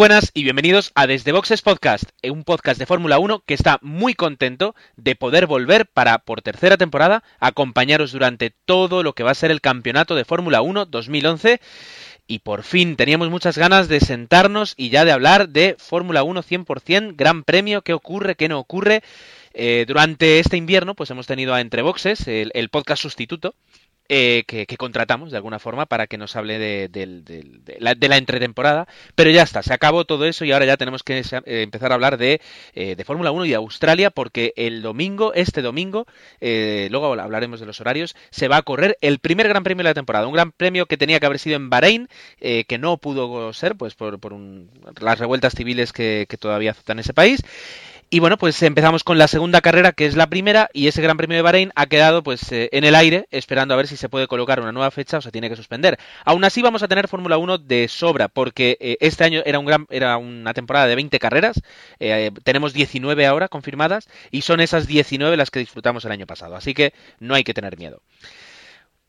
buenas y bienvenidos a Desde Boxes Podcast, eh, un podcast de Fórmula 1 que está muy contento de poder volver para, por tercera temporada, acompañaros durante todo lo que va a ser el campeonato de Fórmula 1 2011. Y por fin teníamos muchas ganas de sentarnos y ya de hablar de Fórmula 1 100%, Gran Premio, qué ocurre, qué no ocurre. Eh, durante este invierno, pues hemos tenido a Entre Boxes, el podcast sustituto, eh, que, contratamos de alguna forma para que nos hable de, la, de, la, entretemporada. Pero ya está, se acabó todo eso y ahora ya tenemos que eh, empezar a hablar de, eh, de Fórmula 1 y de Australia porque el domingo, este domingo, luego hablaremos de los horarios, se va a correr el primer Gran Premio de la temporada. Un Gran Premio que tenía que haber sido en Bahrein, que no pudo ser pues por, por las revueltas civiles que, que todavía aceptan ese país. Y bueno, pues empezamos con la segunda carrera, que es la primera, y ese Gran Premio de Bahrein ha quedado pues eh, en el aire, esperando a ver si se puede colocar una nueva fecha o se tiene que suspender. Aún así vamos a tener Fórmula 1 de sobra, porque eh, este año era, un gran, era una temporada de 20 carreras, eh, tenemos 19 ahora confirmadas, y son esas 19 las que disfrutamos el año pasado, así que no hay que tener miedo.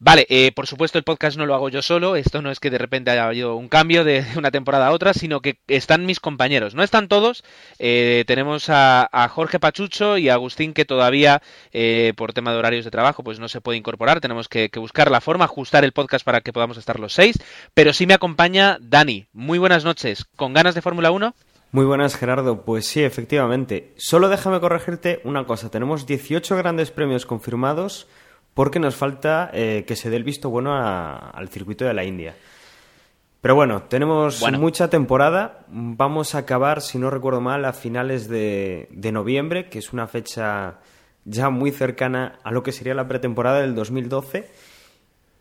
Vale, eh, por supuesto el podcast no lo hago yo solo, esto no es que de repente haya habido un cambio de una temporada a otra, sino que están mis compañeros. No están todos, eh, tenemos a, Jorge Pachucho y a Agustín que todavía eh, por tema de horarios de trabajo pues no se puede incorporar, tenemos que, que, buscar la forma, ajustar el podcast para que podamos estar los seis, pero sí me acompaña Dani. Muy buenas noches, ¿con ganas de Fórmula 1? Muy buenas, Gerardo. Pues sí, efectivamente. Solo déjame corregirte una cosa. Tenemos 18 grandes premios confirmados porque nos falta eh, que se dé el visto bueno al circuito de la India. Pero bueno, tenemos mucha temporada. Vamos a acabar, si no recuerdo mal, a finales de, noviembre, que es una fecha ya muy cercana a lo que sería la pretemporada del 2012.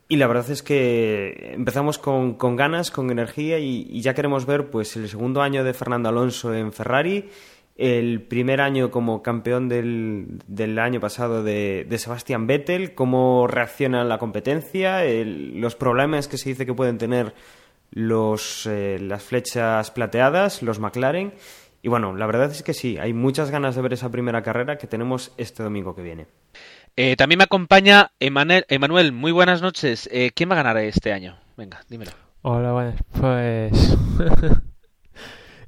Y la verdad es que empezamos con, ganas, con energía y, y, ya queremos ver pues el segundo año de Fernando Alonso en Ferrari el primer año como campeón del, año pasado de, de, Sebastian Vettel, cómo reacciona la competencia, los problemas que se dice que pueden tener los, eh, las flechas plateadas, los McLaren. Y bueno, la verdad es que sí, hay muchas ganas de ver esa primera carrera que tenemos este domingo que viene. Eh, también me acompaña Emanuel, muy buenas noches. Eh, ¿Quién va a ganar este año? Venga, dímelo. Hola, buenas. Pues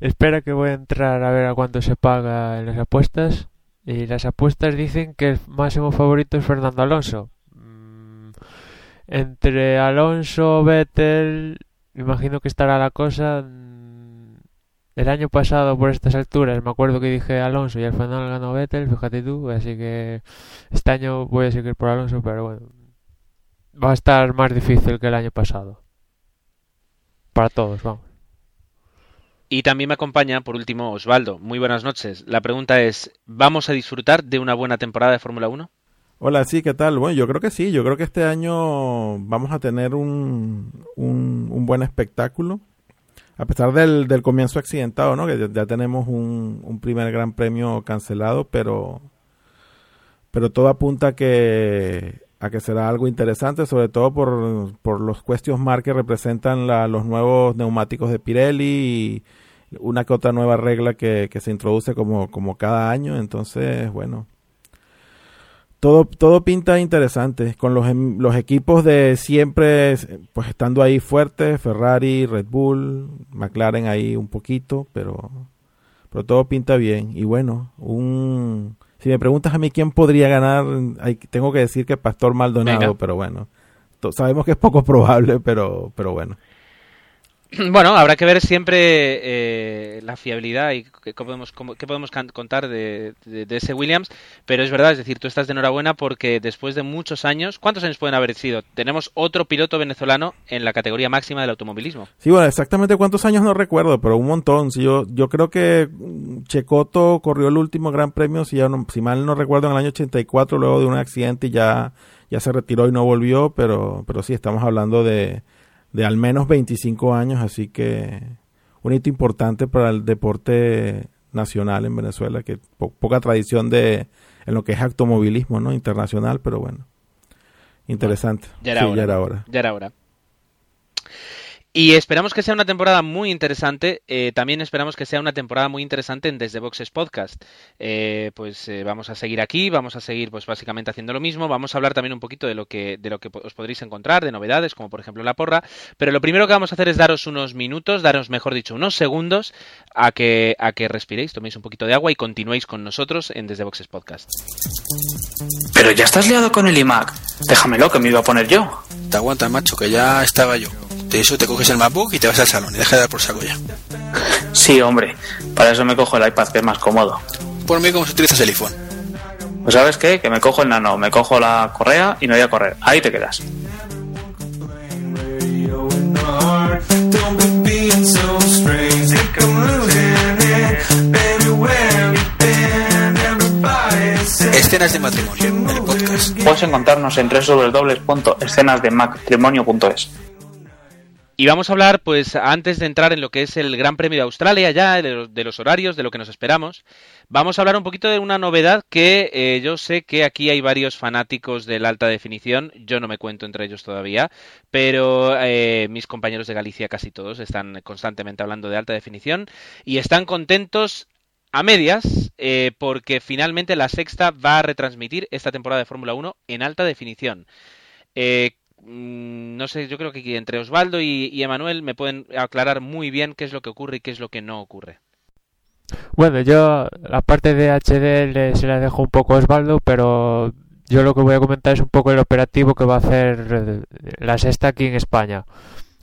Espera que voy a entrar a ver a cuánto se paga en las apuestas. Y las apuestas dicen que el máximo favorito es Fernando Alonso. Mm, entre Alonso, Vettel, imagino que estará la cosa. Mm, el año pasado, por estas alturas, me acuerdo que dije Alonso y al final ganó Vettel, fíjate tú. Así que este año voy a seguir por Alonso, pero bueno, va a estar más difícil que el año pasado. Para todos, vamos. Y también me acompaña, por último, Osvaldo. Muy buenas noches. La pregunta es, ¿vamos a disfrutar de una buena temporada de Fórmula 1? Hola, sí, ¿qué tal? Bueno, yo creo que sí, yo creo que este año vamos a tener un, un, buen espectáculo. A pesar del, del, comienzo accidentado, ¿no? Que ya, tenemos un, un, primer gran premio cancelado, pero, pero todo apunta a que, a que será algo interesante, sobre todo por, por los cuestiones mar que representan los nuevos neumáticos de Pirelli y una que otra nueva regla que, se introduce como, como cada año. Entonces, bueno, todo, todo pinta interesante. Con los, em, los equipos de siempre, pues estando ahí fuertes, Ferrari, Red Bull, McLaren ahí un poquito, pero, pero todo pinta bien. Y bueno, un... Si me preguntas a mí quién podría ganar, tengo que decir que Pastor Maldonado, pero bueno, sabemos que es poco probable, pero, pero bueno. Bueno, habrá que ver siempre eh, la fiabilidad y qué podemos, qué podemos contar de, ese Williams, pero es verdad, es decir, tú estás de enhorabuena porque después de muchos años, ¿cuántos años pueden haber sido? Tenemos otro piloto venezolano en la categoría máxima del automovilismo. Sí, bueno, exactamente cuántos años no recuerdo, pero un montón. yo, yo creo que Checoto corrió el último Gran Premio, si, ya si mal no recuerdo, en el año 84, luego de un accidente y ya, ya se retiró y no volvió, pero, pero sí, estamos hablando de de al menos 25 años, así que un hito importante para el deporte nacional en Venezuela, que poca tradición de en lo que es automovilismo, ¿no? Internacional, pero bueno. Interesante. Ya era Sí, ya era hora. Ya era hora. Y esperamos que sea una temporada muy interesante. eh, también esperamos que sea una temporada muy interesante en Desde Boxes Podcast. Eh, pues eh, vamos a seguir aquí, vamos a seguir pues básicamente haciendo lo mismo. Vamos a hablar también un poquito de lo que de lo que os podréis encontrar, de novedades, como por ejemplo la porra. Pero lo primero que vamos a hacer es daros unos minutos, daros mejor dicho unos segundos a que a que respiréis, toméis un poquito de agua y continuéis con nosotros en Desde Boxes Podcast. Pero ya estás liado con el iMac. Déjamelo que me iba a poner yo. Te aguanta, macho, que ya estaba yo. Eso te coges el MacBook y te vas al salón y deja de dar por saco ya. Sí, hombre. Para eso me cojo el iPad que es más cómodo. Por mí, ¿cómo se utilizas el iPhone? Pues sabes qué, que me cojo el nano, me cojo la correa y me voy a correr. Ahí te quedas. Escenas de matrimonio, el podcast. Puedes encontrarnos en www.escenasdematrimonio.es. Y vamos a hablar, pues, antes de entrar en lo que es el Gran Premio de Australia, ya, de los, horarios, de lo que nos esperamos, vamos a hablar un poquito de una novedad que eh, yo sé que aquí hay varios fanáticos de la alta definición, yo no me cuento entre ellos todavía, pero eh, mis compañeros de Galicia, casi todos, están constantemente hablando de alta definición y están contentos a medias eh, porque finalmente la sexta va a retransmitir esta temporada de Fórmula 1 en alta definición. No sé, yo creo que entre Osvaldo y, y Emanuel me pueden aclarar muy bien qué es lo que ocurre y qué es lo que no ocurre. Bueno, yo la parte de HDL se la dejo un poco a Osvaldo, pero yo lo que voy a comentar es un poco el operativo que va a hacer eh, la sexta aquí en España.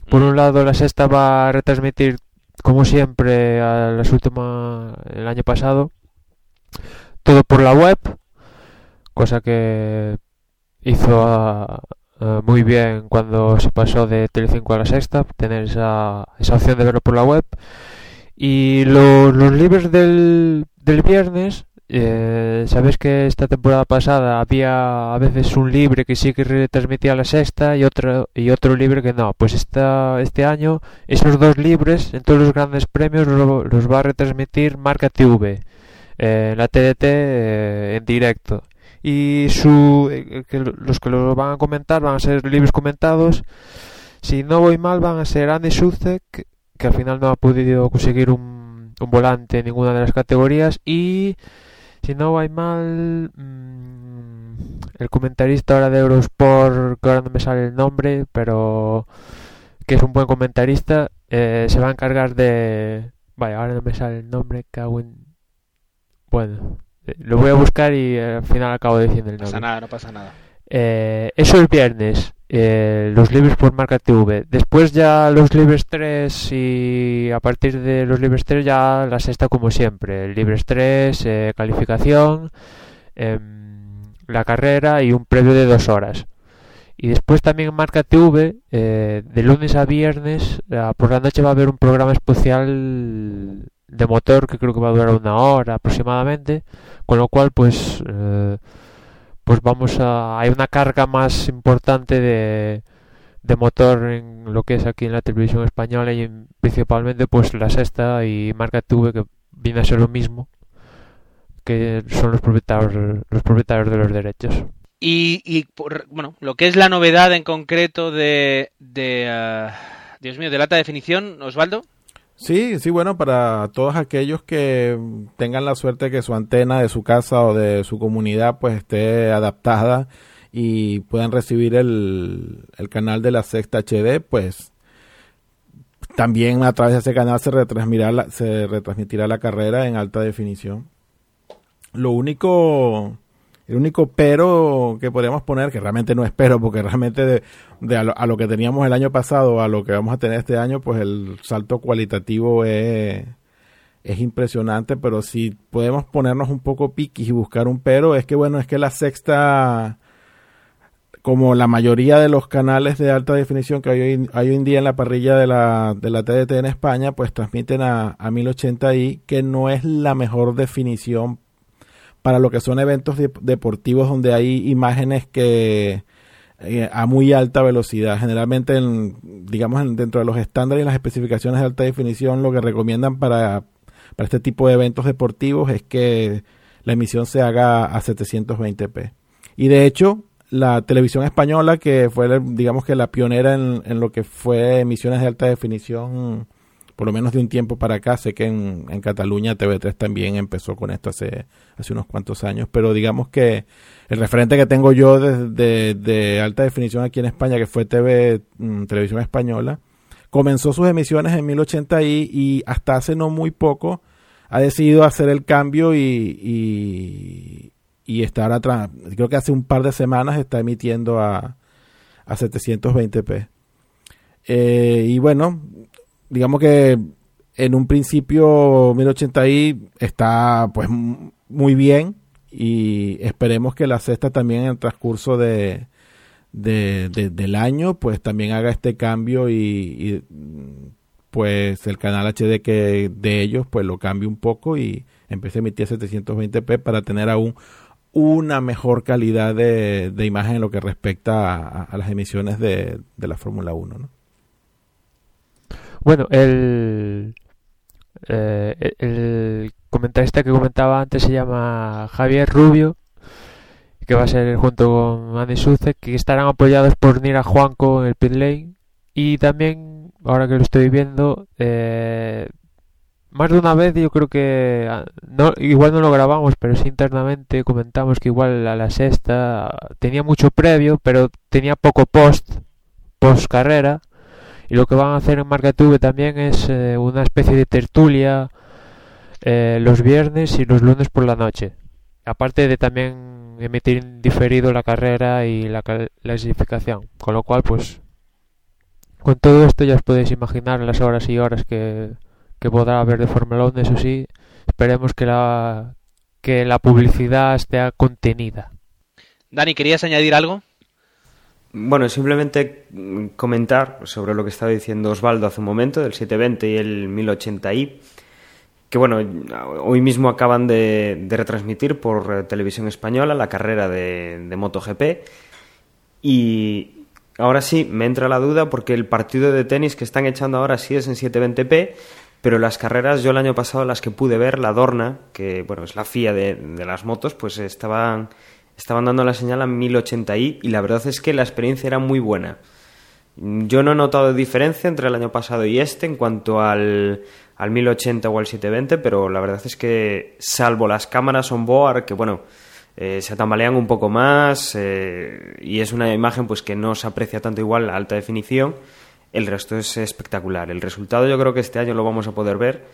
Por un lado, la sexta va a retransmitir, como siempre, a las últimas, el año pasado, todo por la web, cosa que hizo ah, ah, muy bien cuando se pasó de Telecinco a la sexta, tener esa, esa opción de verlo por la web. Y lo- los libres del, del viernes, eh, sabes que esta temporada pasada había a veces un libre que sí que retransmitía la sexta y otro, y otro libre que no. Pues esta, este año esos dos libres en todos los grandes premios lo- los va a retransmitir Marca TV, eh, la TDT eh, en directo. Y su, eh, que lo- los que lo van a comentar van a ser libres comentados. Si no voy mal, van a ser Andy Sucek, que al final no ha podido conseguir un, un volante en ninguna de las categorías. Y si no voy mal, mm, el comentarista ahora de Eurosport, que ahora no me sale el nombre, pero que es un buen comentarista, eh, se va a encargar de... Vaya, ahora no me sale el nombre, cago en... Bueno, lo voy a buscar y eh, al final acabo diciendo el No nombre. pasa nada, no pasa nada. Eh, eso el viernes, eh, los libres por marca TV. Después ya los libres 3 y a partir de los libres 3 ya la sexta como siempre. Libres 3, eh, calificación, em, la carrera y un previo de dos horas. Y después también en Marca TV, eh, de lunes a viernes, eh, por la noche va a haber un programa especial de motor que creo que va a durar una hora aproximadamente. Con lo cual, pues... eh, pues vamos a hay una carga más importante de, de motor en lo que es aquí en la televisión española y en- principalmente pues la sexta y marca TV que viene a ser lo mismo que son los propietarios los propietarios de los derechos Y, y por- bueno, lo que es la novedad en concreto de, de ah, Dios mío, de alta definición, Osvaldo. Sí, sí, bueno, para todos aquellos que tengan la suerte que su antena de su casa o de su comunidad pues esté adaptada y puedan recibir el, el canal de la Sexta HD, pues también a través de ese canal se retransmitirá la, se retransmitirá la carrera en alta definición. Lo único, el único pero que podríamos poner, que realmente no es pero, porque realmente de, de a, lo, a lo que teníamos el año pasado a lo que vamos a tener este año, pues el salto cualitativo es, es impresionante, pero si podemos ponernos un poco piquis y buscar un pero, es que bueno, es que la sexta, como la mayoría de los canales de alta definición que hay hoy, hay hoy en día en la parrilla de la, de la TDT en España, pues transmiten a, a 1080i, que no es la mejor definición para lo que son eventos de- deportivos donde hay imágenes que eh, a muy alta velocidad. Generalmente, en, digamos, en- dentro de los estándares y las especificaciones de alta definición, lo que recomiendan para, para este tipo de eventos deportivos es que la emisión se haga a 720p. Y de hecho, la televisión española, que fue, digamos que la pionera en, en, lo que fue emisiones de alta definición, por lo menos de un tiempo para acá. Sé que en, Cataluña TV3 también empezó con esto hace, unos cuantos años, pero digamos que el referente que tengo yo de, de, alta definición aquí en España, que fue TV, mm, Televisión Española, comenzó sus emisiones en 1080i y hasta hace no muy poco ha decidido hacer el cambio y, y, está ahora, creo que hace un par de semanas está emitiendo a, a 720p. Eh, y bueno, digamos que en un principio 1080i está pues muy bien y esperemos que la sexta también en el transcurso de, del año pues también haga este cambio y, pues el canal HD que de ellos pues lo cambie un poco y empiece a emitir 720p para tener aún una mejor calidad de, imagen en lo que respecta a, las emisiones de, la Fórmula 1 ¿no? Bueno el eh, el comentarista que comentaba antes se llama Javier Rubio, que va a ser junto con Andy Suce, que estarán apoyados por Nira Juanco en el pit lane. Y también, ahora que lo estoy viendo, eh, más de una vez yo creo que ah, no, igual no lo grabamos, pero sí internamente comentamos que igual a la sexta tenía mucho previo, pero tenía poco post, post carrera. Y lo que van a hacer en Marketube también es eh, una especie de tertulia eh, los viernes y los lunes por la noche. Aparte de también emitir diferido la carrera y la clasificación. Con lo cual, pues, con todo esto ya os podéis imaginar las horas y horas que, que podrá haber de Fórmula 1. Eso sí, esperemos que la, que la publicidad esté contenida. Dani, ¿querías añadir algo? Bueno, simplemente comentar sobre lo que estaba diciendo Osvaldo hace un momento, del 720 y el 1080i que bueno, hoy mismo acaban de, retransmitir por eh, televisión española la carrera de, MotoGP. Y ahora sí me entra la duda porque el partido de tenis que están echando ahora sí es en 720p, pero las carreras yo el año pasado las que pude ver, la Dorna, que bueno es la FIA de las motos, pues estaban, estaban dando la señal a 1080i y la verdad es que la experiencia era muy buena. Yo no he notado diferencia entre el año pasado y este en cuanto al, al 1080 o al 720, pero la verdad es que salvo las cámaras on board, que bueno, eh, se tambalean un poco más eh, y es una imagen pues que no se aprecia tanto igual la alta definición, el resto es espectacular. El resultado yo creo que este año lo vamos a poder ver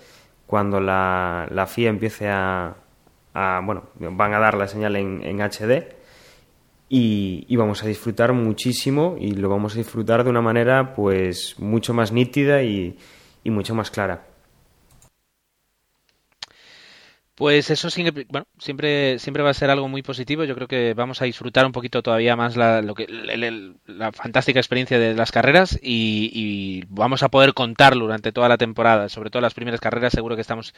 cuando la, la FIA empiece a, bueno, van a dar la señal en, HD y, vamos a disfrutar muchísimo y lo vamos a disfrutar de una manera pues mucho más nítida y mucho más clara. Pues eso siempre, bueno, siempre, siempre va a ser algo muy positivo. Yo creo que vamos a disfrutar un poquito todavía más la, lo que, la fantástica experiencia de las carreras y, vamos a poder contarlo durante toda la temporada. Sobre todo las primeras carreras, seguro que estamos,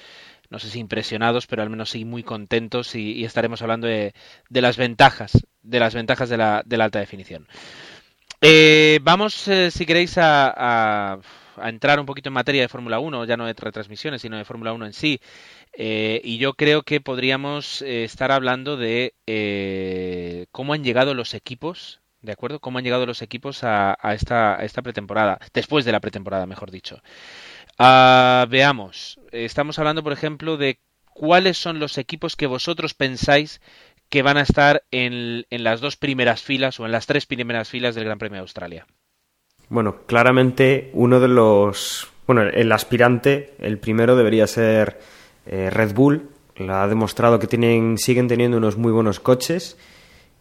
no sé si impresionados, pero al menos sí muy contentos y, estaremos hablando de, las ventajas, de las ventajas de la, de la alta definición. Eh, vamos, eh, si queréis, a, a, entrar un poquito en materia de Fórmula 1, ya no de retransmisiones, sino de Fórmula 1 en sí. Eh, y yo creo que podríamos eh, estar hablando de eh, cómo han llegado los equipos, ¿de acuerdo? Cómo han llegado los equipos a, esta, esta, pretemporada, después de la pretemporada, mejor dicho. Ah, veamos, estamos hablando, por ejemplo, de cuáles son los equipos que vosotros pensáis que van a estar en, en las dos primeras filas o en las tres primeras filas del Gran Premio de Australia. Bueno, claramente uno de los... Bueno, el aspirante, el primero debería ser eh, Red Bull la ha demostrado que tienen, siguen teniendo unos muy buenos coches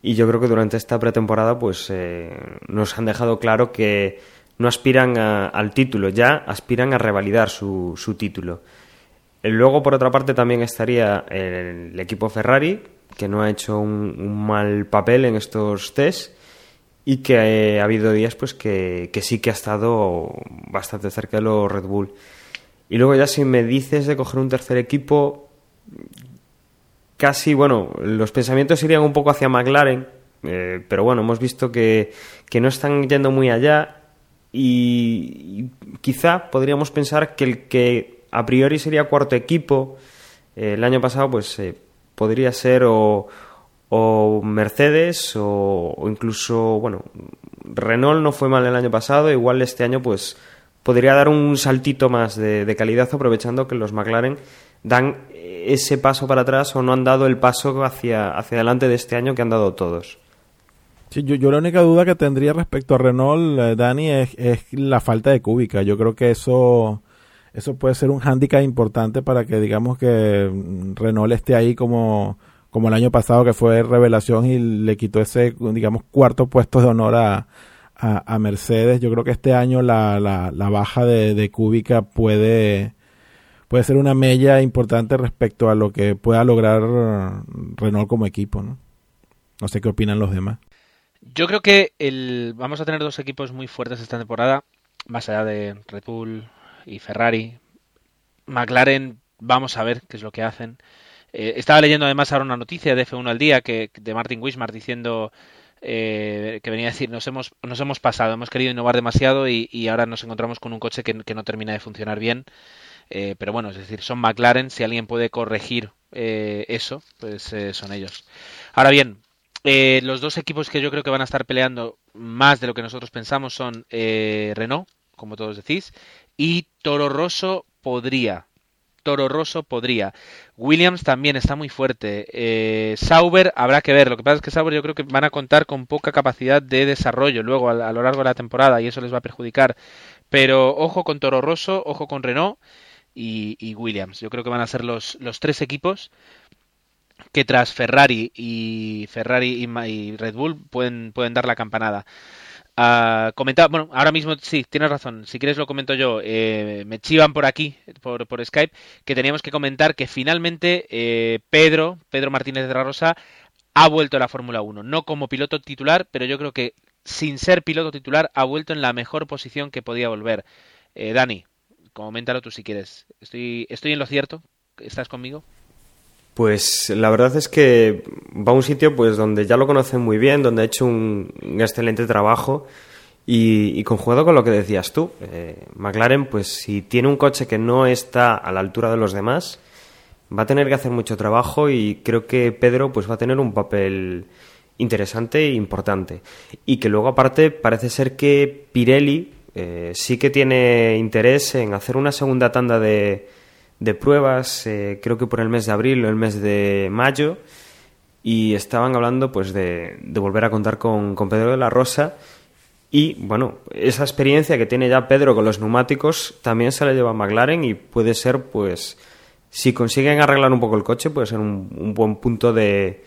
y yo creo que durante esta pretemporada pues eh, nos han dejado claro que no aspiran al título, ya aspiran a revalidar su, su título. Eh, luego, por otra parte, también estaría el, equipo Ferrari, que no ha hecho un, mal papel en estos test y que ha habido días pues que, que sí que ha estado bastante cerca de los Red Bull. Y luego ya si me dices de coger un tercer equipo, casi, bueno, los pensamientos irían un poco hacia McLaren, eh, pero bueno, hemos visto que, que, no están yendo muy allá y, quizá podríamos pensar que el que a priori sería cuarto equipo, eh, el año pasado pues eh, podría ser o, o Mercedes o, o incluso, bueno, Renault no fue mal el año pasado, igual este año pues podría dar un saltito más de, calidad aprovechando que los McLaren dan ese paso para atrás o no han dado el paso hacia, hacia adelante de este año que han dado todos. Sí, yo, yo la única duda que tendría respecto a Renault, eh, Dani, es, es la falta de cúbica. Yo creo que eso, eso puede ser un hándicap importante para que digamos que Renault esté ahí como, como el año pasado que fue revelación y le quitó ese, digamos, cuarto puesto de honor a, a, Mercedes. Yo creo que este año la, la, la baja de, de cúbica puede, puede ser una mella importante respecto a lo que pueda lograr Renault como equipo, ¿no? No sé qué opinan los demás. Yo creo que el, vamos a tener dos equipos muy fuertes esta temporada, más allá de Red Bull y Ferrari. McLaren, vamos a ver qué es lo que hacen. Eh, estaba leyendo además ahora una noticia de F1 al día que, de Martin Wismar diciendo eh, que venía a decir nos hemos, nos hemos pasado, hemos querido innovar demasiado y, ahora nos encontramos con un coche que, no termina de funcionar bien. Eh, pero bueno, es decir, son McLaren, si alguien puede corregir eh, eso, pues eh, son ellos. Ahora bien, eh, los dos equipos que yo creo que van a estar peleando más de lo que nosotros pensamos son Renault, como todos decís, y Toro Rosso podría. Toro Rosso podría. Williams también está muy fuerte. Eh, Sauber habrá que ver. Lo que pasa es que Sauber yo creo que van a contar con poca capacidad de desarrollo luego a, lo largo de la temporada y eso les va a perjudicar. Pero ojo con Toro Rosso, ojo con Renault y, Williams. Yo creo que van a ser los, tres equipos que tras Ferrari y Ferrari y, y Red Bull pueden dar la campanada. Uh, comentaba, bueno, ahora mismo sí, tienes razón. Si quieres lo comento yo. Eh, me chivan por aquí, por, por, Skype, que teníamos que comentar que finalmente eh, Pedro, Pedro Martínez de la Rosa, ha vuelto a la Fórmula 1. No como piloto titular, pero yo creo que sin ser piloto titular ha vuelto en la mejor posición que podía volver. Eh, Dani, coméntalo tú si quieres. Estoy, estoy en lo cierto. ¿Estás conmigo? Pues la verdad es que va a un sitio pues donde ya lo conocen muy bien, donde ha hecho un, excelente trabajo y, y, conjugado con lo que decías tú, eh, McLaren pues si tiene un coche que no está a la altura de los demás, va a tener que hacer mucho trabajo y creo que Pedro pues va a tener un papel interesante e importante. Y que luego aparte parece ser que Pirelli eh, sí que tiene interés en hacer una segunda tanda de de pruebas, eh, creo que por el mes de abril o el mes de mayo, y estaban hablando pues de, de volver a contar con, con, Pedro de la Rosa. Y bueno, esa experiencia que tiene ya Pedro con los neumáticos también se la lleva a McLaren y puede ser, pues, si consiguen arreglar un poco el coche, puede ser un, un buen punto de,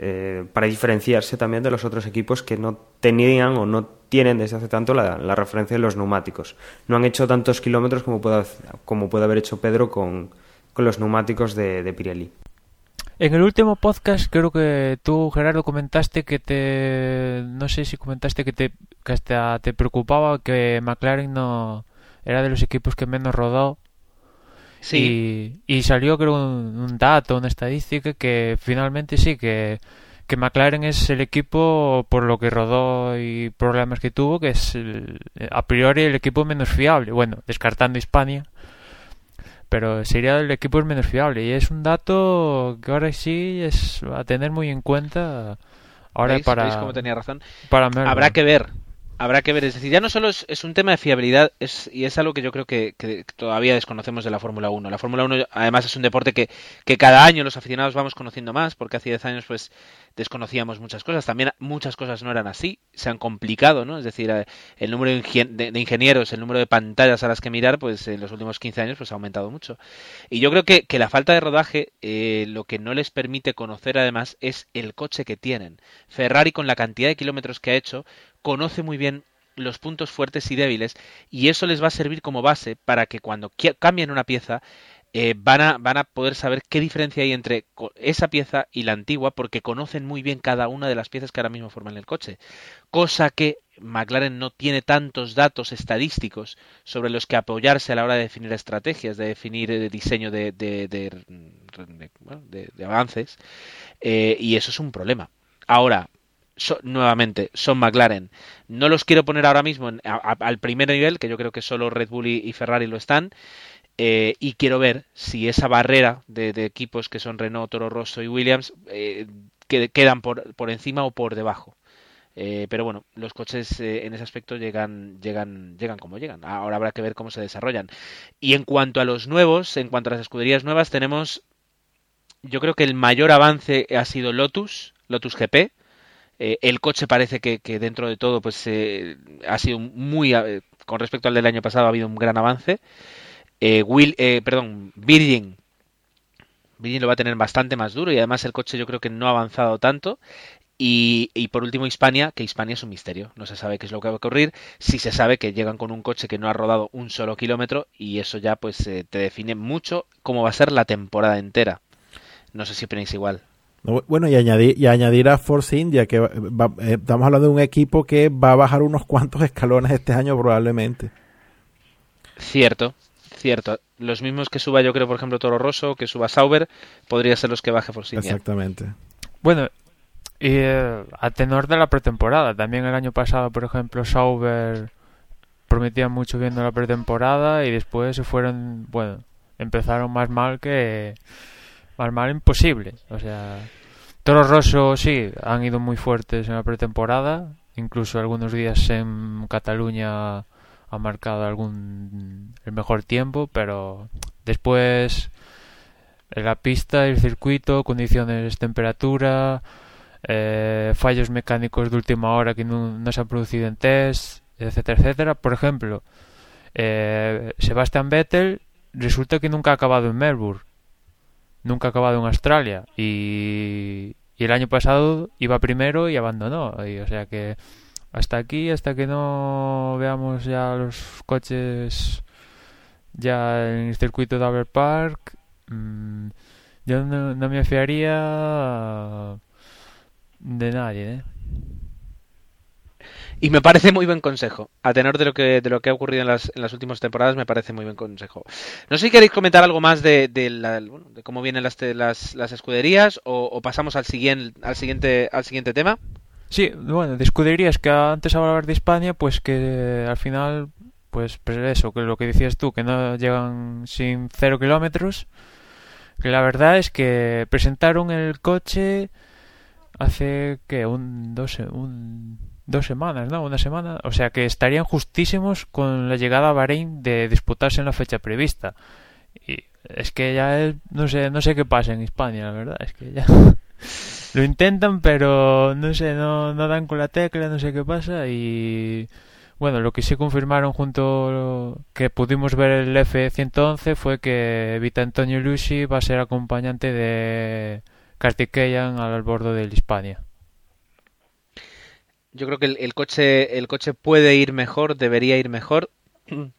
eh, para diferenciarse también de los otros equipos que no tenían o no tienen desde hace tanto la, referencia de los neumáticos. No han hecho tantos kilómetros como puede, como puede haber hecho Pedro con, con los neumáticos de, de, Pirelli. En el último podcast creo que tú, Gerardo, comentaste que te... No sé si comentaste que, te, que hasta te preocupaba que McLaren no era de los equipos que menos rodó Sí. Y, y, salió creo un, un, dato, una estadística que finalmente sí, que, que McLaren es el equipo por lo que rodó y problemas que tuvo, que es el, a priori el equipo menos fiable. Bueno, descartando Hispania, pero sería el equipo menos fiable. Y es un dato que ahora sí es a tener muy en cuenta. Ahora ¿Veis? para. ¿Veis cómo tenía razón? Para Habrá que ver habrá que ver. Es decir, ya no solo es, un tema de fiabilidad, es, y es algo que yo creo que, todavía desconocemos de la Fórmula 1. La Fórmula 1 además es un deporte que, cada año los aficionados vamos conociendo más, porque hace 10 años pues desconocíamos muchas cosas. También muchas cosas no eran así, se han complicado, ¿no? Es decir, eh, el número de, de ingenieros, el número de pantallas a las que mirar, pues en los últimos 15 años pues ha aumentado mucho. Y yo creo que, que la falta de rodaje eh, lo que no les permite conocer además es el coche que tienen. Ferrari con la cantidad de kilómetros que ha hecho conoce muy bien los puntos fuertes y débiles y eso les va a servir como base para que cuando cambien una pieza eh, van, a, van a poder saber qué diferencia hay entre esa pieza y la antigua porque conocen muy bien cada una de las piezas que ahora mismo forman el coche. Cosa que McLaren no tiene tantos datos estadísticos sobre los que apoyarse a la hora de definir estrategias, de definir el diseño de, de, de, de avances eh, y eso es un problema. Ahora, Nuevamente, son McLaren. No los quiero poner ahora mismo en, a, al primer nivel, que yo creo que solo Red Bull y, Ferrari lo están. Eh, y quiero ver si esa barrera de, equipos que son Renault, Toro Rosso y Williams, eh, que quedan por, por encima o por debajo. Eh, pero bueno, los coches en ese aspecto llegan, llegan, llegan como llegan. Ahora habrá que ver cómo se desarrollan. Y en cuanto a los nuevos, en cuanto a las escuderías nuevas, tenemos, yo creo que el mayor avance ha sido Lotus, Lotus GP. Eh, el coche parece que, dentro de todo, pues ha sido muy, con respecto al del año pasado, ha habido un gran avance. Will, perdón, Virgin Virgin lo va a tener bastante más duro y además el coche yo creo que no ha avanzado tanto. Y, por último Hispania, que Hispania es un misterio, no se sabe qué es lo que va a ocurrir, si se sabe que llegan con un coche que no ha rodado un solo kilómetro y eso ya pues eh, te define mucho cómo va a ser la temporada entera. No sé si opináis igual. Bueno, y añadir, y añadir a Force India, que va, eh, estamos hablando de un equipo que va a bajar unos cuantos escalones este año probablemente. Cierto, cierto. Los mismos que suba yo creo, por ejemplo, Toro Rosso, que suba Sauber, podría ser los que baje Force India. Exactamente. Bueno, y eh, a tenor de la pretemporada, también el año pasado, por ejemplo, Sauber prometía mucho viendo la pretemporada y después se fueron, bueno, empezaron más mal que más mal imposible. O sea, Toro Rosso sí, han ido muy fuertes en la pretemporada, incluso algunos días en Cataluña ha marcado algún el mejor tiempo, pero después la pista, el circuito, condiciones, temperatura, eh, fallos mecánicos de última hora que no, no, se han producido en test, etcétera, etcétera. Por ejemplo, eh, Sebastian Vettel resulta que nunca ha acabado en Melbourne, nunca ha acabado en Australia y, y el año pasado iba primero y abandonó. Y, o sea que hasta aquí, hasta que no veamos ya los coches ya en el circuito de Albert Park, mmm, yo no, no me fiaría de nadie, ¿eh? Y me parece muy buen consejo. A tenor de lo que, de lo que ha ocurrido en las, en las últimas temporadas, me parece muy buen consejo. No sé si queréis comentar algo más de, de, cómo vienen las, las, las escuderías o, pasamos al siguiente, al, siguiente, al siguiente tema. Sí, bueno, de escuderías que antes hablabas de España, pues que al final, pues, pues eso, que lo que decías tú, que no llegan sin cero kilómetros. Que la verdad es que presentaron el coche hace que un dos, un dos semanas, ¿no? Una semana, o sea que estarían justísimos con la llegada a Bahrein de disputarse en la fecha prevista. Y es que ya es, no sé, no sé qué pasa en España, la verdad, es que ya lo intentan, pero no sé, no, dan con la tecla, no sé qué pasa y bueno, lo que sí confirmaron junto que pudimos ver el F111 fue que Vita Antonio Lucy va a ser acompañante de Kartikeyan al bordo del Hispania. Yo creo que el, el, coche el coche puede ir mejor, debería ir mejor.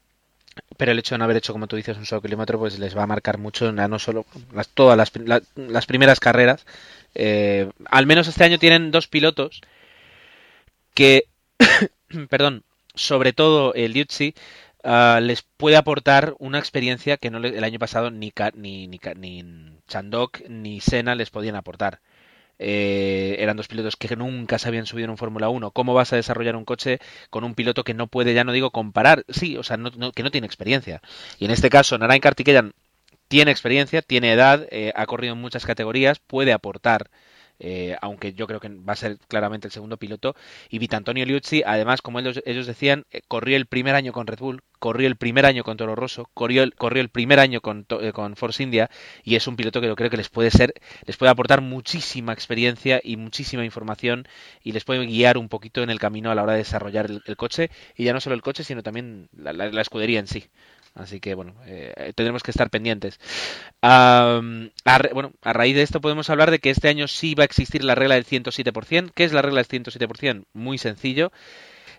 Pero el hecho de no haber hecho, como tú dices, un solo kilómetro, pues les va a marcar mucho, no solo las, todas las, la, las primeras carreras. Eh, al menos este año tienen dos pilotos que, perdón, sobre todo el Liuzzi, uh, les puede aportar una experiencia que no le, el año pasado ni, ni, ni, ni Chandok ni Senna les podían aportar. Eh, eran dos pilotos que nunca se habían subido en un Fórmula 1. ¿Cómo vas a desarrollar un coche con un piloto que no puede, ya no digo comparar, sí, o sea, no, no, que no tiene experiencia? Y en este caso, Narain Kartikeyan tiene experiencia, tiene edad, eh, ha corrido en muchas categorías, puede aportar eh, aunque yo creo que va a ser claramente el segundo piloto. Y Vitantonio Liuzzi, además, como ellos, ellos decían, eh, corrió el primer año con Red Bull, corrió el primer año con Toro Rosso, corrió el, corrió el primer año con, eh, con Force India y es un piloto que yo creo que les puede ser, les puede aportar muchísima experiencia y muchísima información y les puede guiar un poquito en el camino a la hora de desarrollar el, coche y ya no solo el coche, sino también la, la, la escudería en sí. Así que bueno, eh, tendremos que estar pendientes. Um, a, bueno, a raíz de esto podemos hablar de que este año sí va a existir la regla del 107%. ¿Qué es la regla del 107%? Muy sencillo.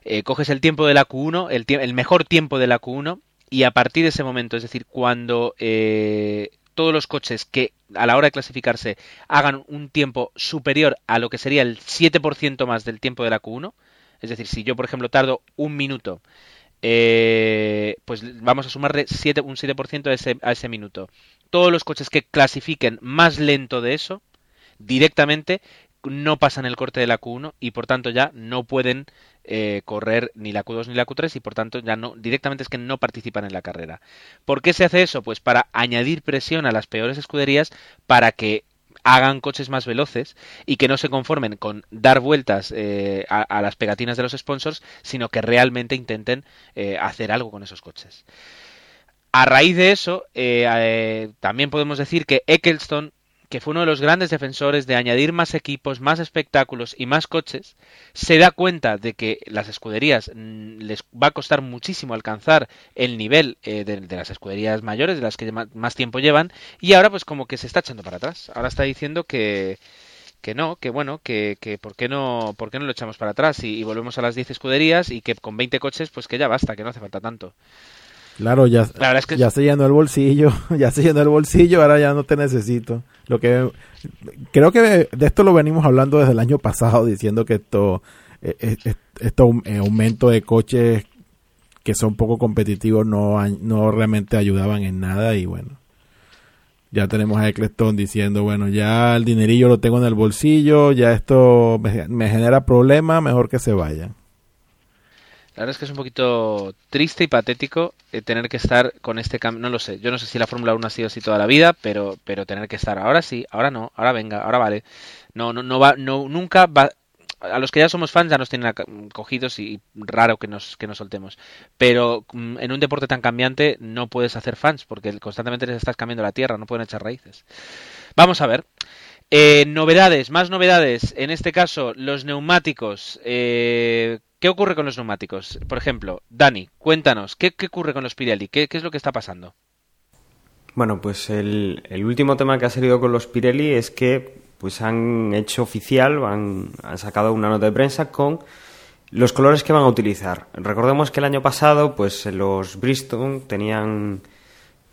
Eh, coges el tiempo de la Q1, el, el, mejor tiempo de la Q1, y a partir de ese momento, es decir, cuando eh, todos los coches que a la hora de clasificarse hagan un tiempo superior a lo que sería el 7% más del tiempo de la Q1, es decir, si yo, por ejemplo, tardo un minuto eh, pues vamos a sumarle 7, un 7% a ese, a ese minuto. Todos los coches que clasifiquen más lento de eso, directamente no pasan el corte de la Q1 y por tanto ya no pueden eh, correr ni la Q2 ni la Q3 y por tanto ya no directamente es que no participan en la carrera. ¿Por qué se hace eso? Pues para añadir presión a las peores escuderías para que hagan coches más veloces y que no se conformen con dar vueltas eh, a, las pegatinas de los sponsors, sino que realmente intenten eh, hacer algo con esos coches. A raíz de eso, eh, eh, también podemos decir que Eccleston, que fue uno de los grandes defensores de añadir más equipos, más espectáculos y más coches, se da cuenta de que las escuderías mm, les va a costar muchísimo alcanzar el nivel eh, de, de, las escuderías mayores, de las que más tiempo llevan, y ahora pues como que se está echando para atrás. Ahora está diciendo que que no, que bueno, que, que ¿por, qué no, ¿por qué no lo echamos para atrás y, y volvemos a las 10 escuderías y que con 20 coches pues que ya basta, que no hace falta tanto. Claro, ya, es que... ya se llenó el bolsillo, ya se llenó el bolsillo, ahora ya no te necesito. Lo que creo que de esto lo venimos hablando desde el año pasado, diciendo que esto, eh, esto aumento de coches que son poco competitivos no, no realmente ayudaban en nada y bueno. Ya tenemos a Eccleston diciendo, bueno, ya el dinerillo lo tengo en el bolsillo, ya esto me genera problemas, mejor que se vayan. La verdad es que es un poquito triste y patético eh, tener que estar con este cambio. No lo sé. Yo no sé si la Fórmula 1 ha sido así toda la vida, pero, pero tener que estar ahora sí, ahora no, ahora venga, ahora vale. No, no, no va, no, nunca va. A los que ya somos fans ya nos tienen cogidos y raro que nos, que nos soltemos. Pero mm, en un deporte tan cambiante no puedes hacer fans porque constantemente les estás cambiando la tierra, no pueden echar raíces. Vamos a ver. Eh, novedades, más novedades. En este caso, los neumáticos. Eh, ¿Qué ocurre con los neumáticos? Por ejemplo, Dani, cuéntanos, ¿qué, ocurre con los Pirelli? ¿Qué, ¿Qué, es lo que está pasando? Bueno, pues el, el, último tema que ha salido con los Pirelli es que pues han hecho oficial, han, han sacado una nota de prensa con los colores que van a utilizar. Recordemos que el año pasado, pues los Bristol tenían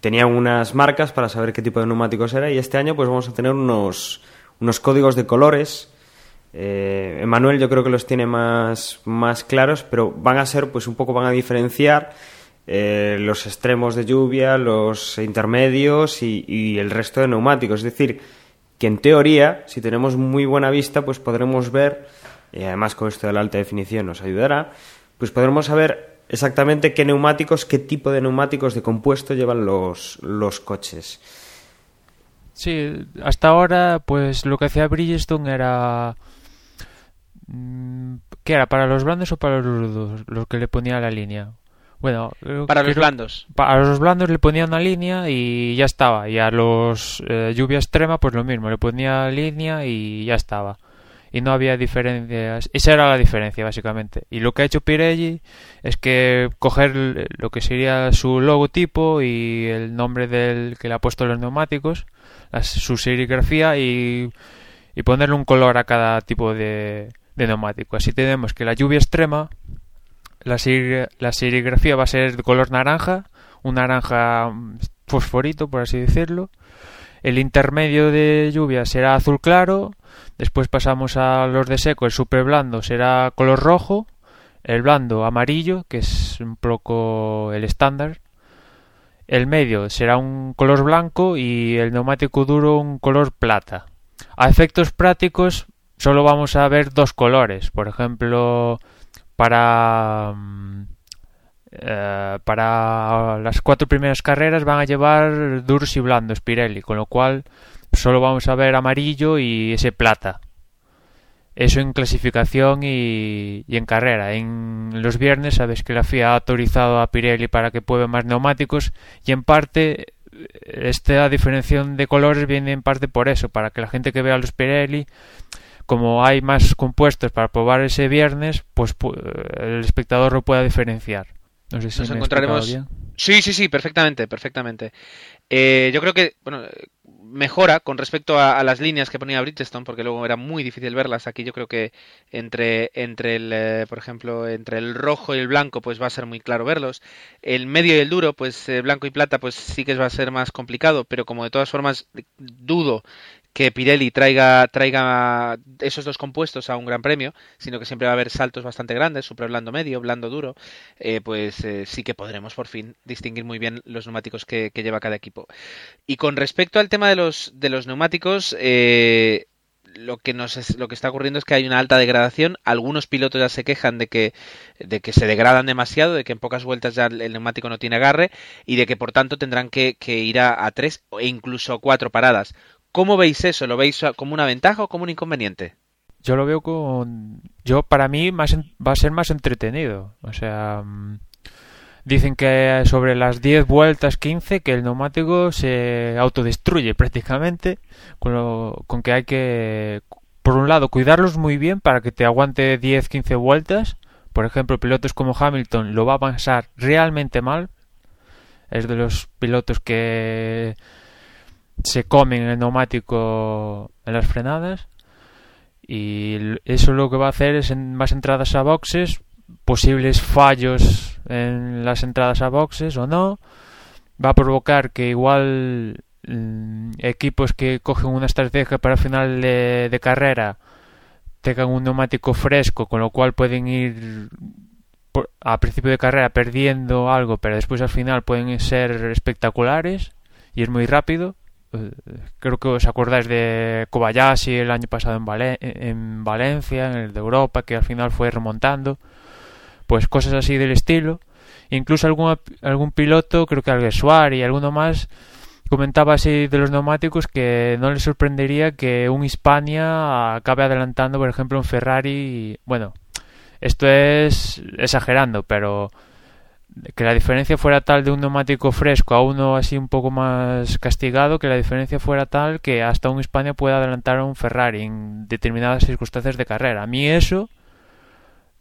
tenían unas marcas para saber qué tipo de neumáticos era y este año pues vamos a tener unos, unos códigos de colores. Eh, Emanuel yo creo que los tiene más, más claros, pero van a ser pues un poco van a diferenciar eh, los extremos de lluvia, los intermedios y, y, el resto de neumáticos. Es decir, que en teoría, si tenemos muy buena vista, pues podremos ver, y además con esto de la alta definición nos ayudará, pues podremos saber exactamente qué neumáticos, qué tipo de neumáticos de compuesto llevan los, los coches. Sí, hasta ahora, pues lo que hacía Bridgestone era. ¿Qué era? ¿Para los blandos o para los rudos? Lo que le ponía la línea. Bueno, para los blandos. Para los blandos le ponía una línea y ya estaba. Y a los eh, lluvia extrema, pues lo mismo, le ponía línea y ya estaba y no había diferencias. Esa era la diferencia, básicamente. Y lo que ha hecho Pirelli es que coger lo que sería su logotipo y el nombre del que le ha puesto los neumáticos, su serigrafía y, y ponerle un color a cada tipo de, de neumático. Así tenemos que la lluvia extrema, la, ser, la serigrafía va a ser de color naranja, un naranja fosforito, por así decirlo. El intermedio de lluvia será azul claro, Después pasamos a los de seco, el super blando será color rojo, el blando amarillo, que es un poco el estándar. El medio será un color blanco y el neumático duro un color plata. A efectos prácticos solo vamos a ver dos colores. Por ejemplo, para eh, para las cuatro primeras carreras van a llevar duros y blandos Pirelli, con lo cual solo vamos a ver amarillo y ese plata. Eso en clasificación y, en carrera. En los viernes sabes que la FIA ha autorizado a Pirelli para que pruebe más neumáticos y en parte esta diferenciación de colores viene en parte por eso, para que la gente que vea los Pirelli, como hay más compuestos para probar ese viernes, pues el espectador lo pueda diferenciar. No sé si Nos encontraremos. Bien. Sí, sí, sí, perfectamente, perfectamente. Eh, yo creo que, bueno, mejora con respecto a, a, las líneas que ponía Bridgestone, porque luego era muy difícil verlas. Aquí yo creo que entre, entre el, eh, por ejemplo, entre el rojo y el blanco, pues va a ser muy claro verlos. El medio y el duro, pues eh, blanco y plata, pues sí que va a ser más complicado, pero como de todas formas dudo que Pirelli traiga, traiga esos dos compuestos a un gran premio, sino que siempre va a haber saltos bastante grandes, super blando medio, blando duro, eh, pues eh, sí que podremos por fin distinguir muy bien los neumáticos que, lleva cada equipo. Y con respecto al tema de los, de los neumáticos, eh, lo que nos lo que está ocurriendo es que hay una alta degradación. Algunos pilotos ya se quejan de que, de que se degradan demasiado, de que en pocas vueltas ya el neumático no tiene agarre y de que por tanto tendrán que, ir a, a tres e incluso cuatro paradas ¿Cómo veis eso? ¿Lo veis como una ventaja o como un inconveniente? Yo lo veo con... Yo, para mí, más va a ser más entretenido. O sea... Mm, dicen que sobre las 10 vueltas, 15, que el neumático se autodestruye prácticamente, con, con que hay que, por un lado, cuidarlos muy bien para que te aguante 10, 15 vueltas. Por ejemplo, pilotos como Hamilton lo va a pasar realmente mal. Es de los pilotos que se comen el neumático en las frenadas y eso lo que va a hacer es en más entradas a boxes posibles fallos en las entradas a boxes o no. Va a provocar que igual mm, equipos que cogen una estrategia para final de, carrera tengan un neumático fresco con lo cual pueden ir a principio de carrera perdiendo algo pero después al final pueden ser espectaculares y es muy rápido creo que os acordáis de Kobayashi el año pasado en, en Valencia, en el de Europa, que al final fue remontando. Pues cosas así del estilo. Incluso algún, algún piloto, creo que Alguersuar y alguno más, comentaba así de los neumáticos que no le sorprendería que un Hispania acabe adelantando, por ejemplo, un Ferrari. Bueno, esto es exagerando, pero que la diferencia fuera tal de un neumático fresco a uno así un poco más castigado, que la diferencia fuera tal que hasta un España puede adelantar a un Ferrari en determinadas circunstancias de carrera. A mí eso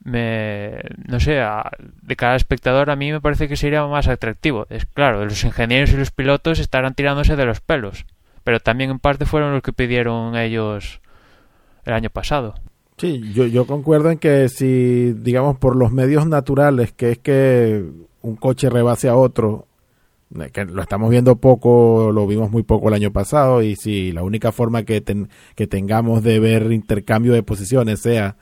me no sé, de cada espectador a mí me parece que sería más atractivo. Es claro, los ingenieros y los pilotos estarán tirándose de los pelos, pero también en parte fueron los que pidieron ellos el año pasado. Sí, yo, yo concuerdo en que si, digamos, por los medios naturales, que es que un coche rebase a otro, eh, que lo estamos viendo poco, lo vimos muy poco el año pasado, y si la única forma que, que tengamos de ver intercambio de posiciones sea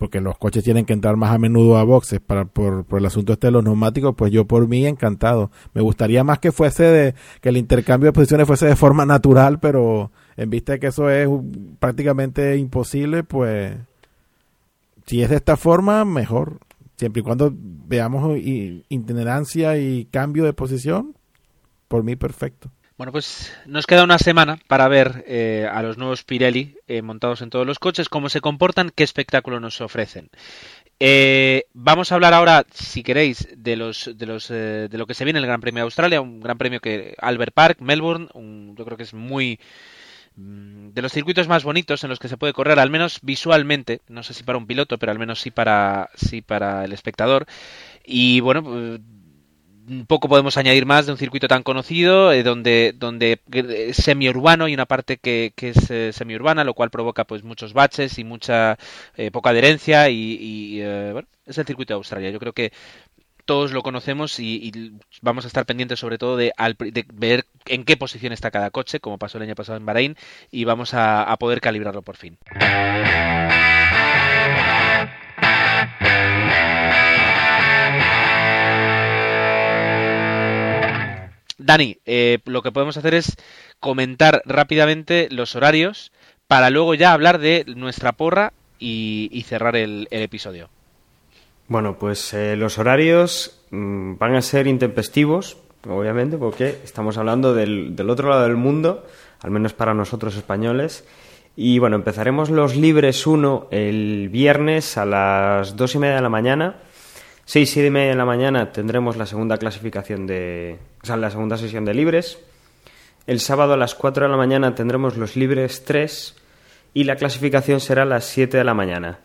porque los coches tienen que entrar más a menudo a boxes para, por, por el asunto este de los neumáticos, pues yo por mí encantado. Me gustaría más que fuese de, que el intercambio de posiciones fuese de forma natural, pero en vista de que eso es prácticamente imposible, pues si es de esta forma, mejor. Siempre y cuando veamos itinerancia y cambio de posición, por mí perfecto. Bueno, pues nos queda una semana para ver eh, a los nuevos Pirelli eh, montados en todos los coches, cómo se comportan, qué espectáculo nos ofrecen. Eh, vamos a hablar ahora, si queréis, de los, de los, de lo que se viene en el Gran Premio de Australia, un Gran Premio que Albert Park, Melbourne, yo creo que es muy de los circuitos más bonitos en los que se puede correr, al menos visualmente, no sé si para un piloto, pero al menos sí para, sí para el espectador. Y bueno, pues, poco podemos añadir más de un circuito tan conocido, eh, donde, donde es semiurbano y una parte que, que es eh, semiurbana, lo cual provoca pues muchos baches y mucha eh, poca adherencia y, bueno, es el circuito de Australia. Yo creo que todos lo conocemos y, vamos a estar pendientes sobre todo de, ver en qué posición está cada coche, como pasó el año pasado en Bahrein, y vamos a, poder calibrarlo por fin. Dani, eh, lo que podemos hacer es comentar rápidamente los horarios para luego ya hablar de nuestra porra y, cerrar el episodio. Bueno, pues eh, los horarios mm, van a ser intempestivos, obviamente, porque estamos hablando del, otro lado del mundo, al menos para nosotros españoles. Y bueno, empezaremos los libres 1 el viernes a las dos y media de la mañana. Seis y media de la mañana tendremos la segunda clasificación de. O sea, la segunda sesión de libres. El sábado a las 4 de la mañana tendremos los libres 3 y la clasificación será a las 7 de la mañana.